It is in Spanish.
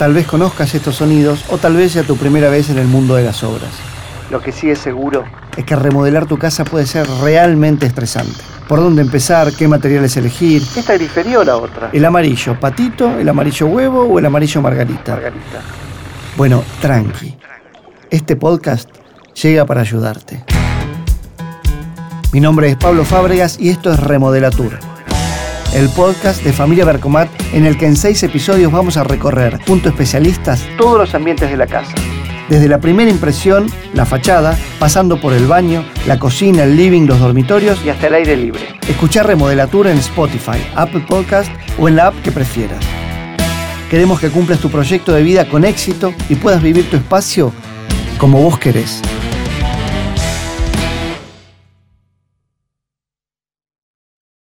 Tal vez conozcas estos sonidos o tal vez sea tu primera vez en el mundo de las obras. Lo que sí es seguro es que remodelar tu casa puede ser realmente estresante. ¿Por dónde empezar? ¿Qué materiales elegir? Esta grifería o la otra. ¿El amarillo patito, el amarillo huevo o el amarillo margarita? Margarita. Bueno, tranqui. Este podcast llega para ayudarte. Mi nombre es Pablo Fábregas y esto es Remodelatur el podcast de Familia Bercomat en el que en seis episodios vamos a recorrer, junto a especialistas, Todos los ambientes de la casa. desde la primera impresión, la fachada, pasando por el baño, la cocina, el living, los dormitorios, Y hasta el aire libre. escuchar Remodelatura en Spotify, Apple Podcast o en la app que prefieras. Queremos que cumplas tu proyecto de vida con éxito y puedas vivir tu espacio como vos querés.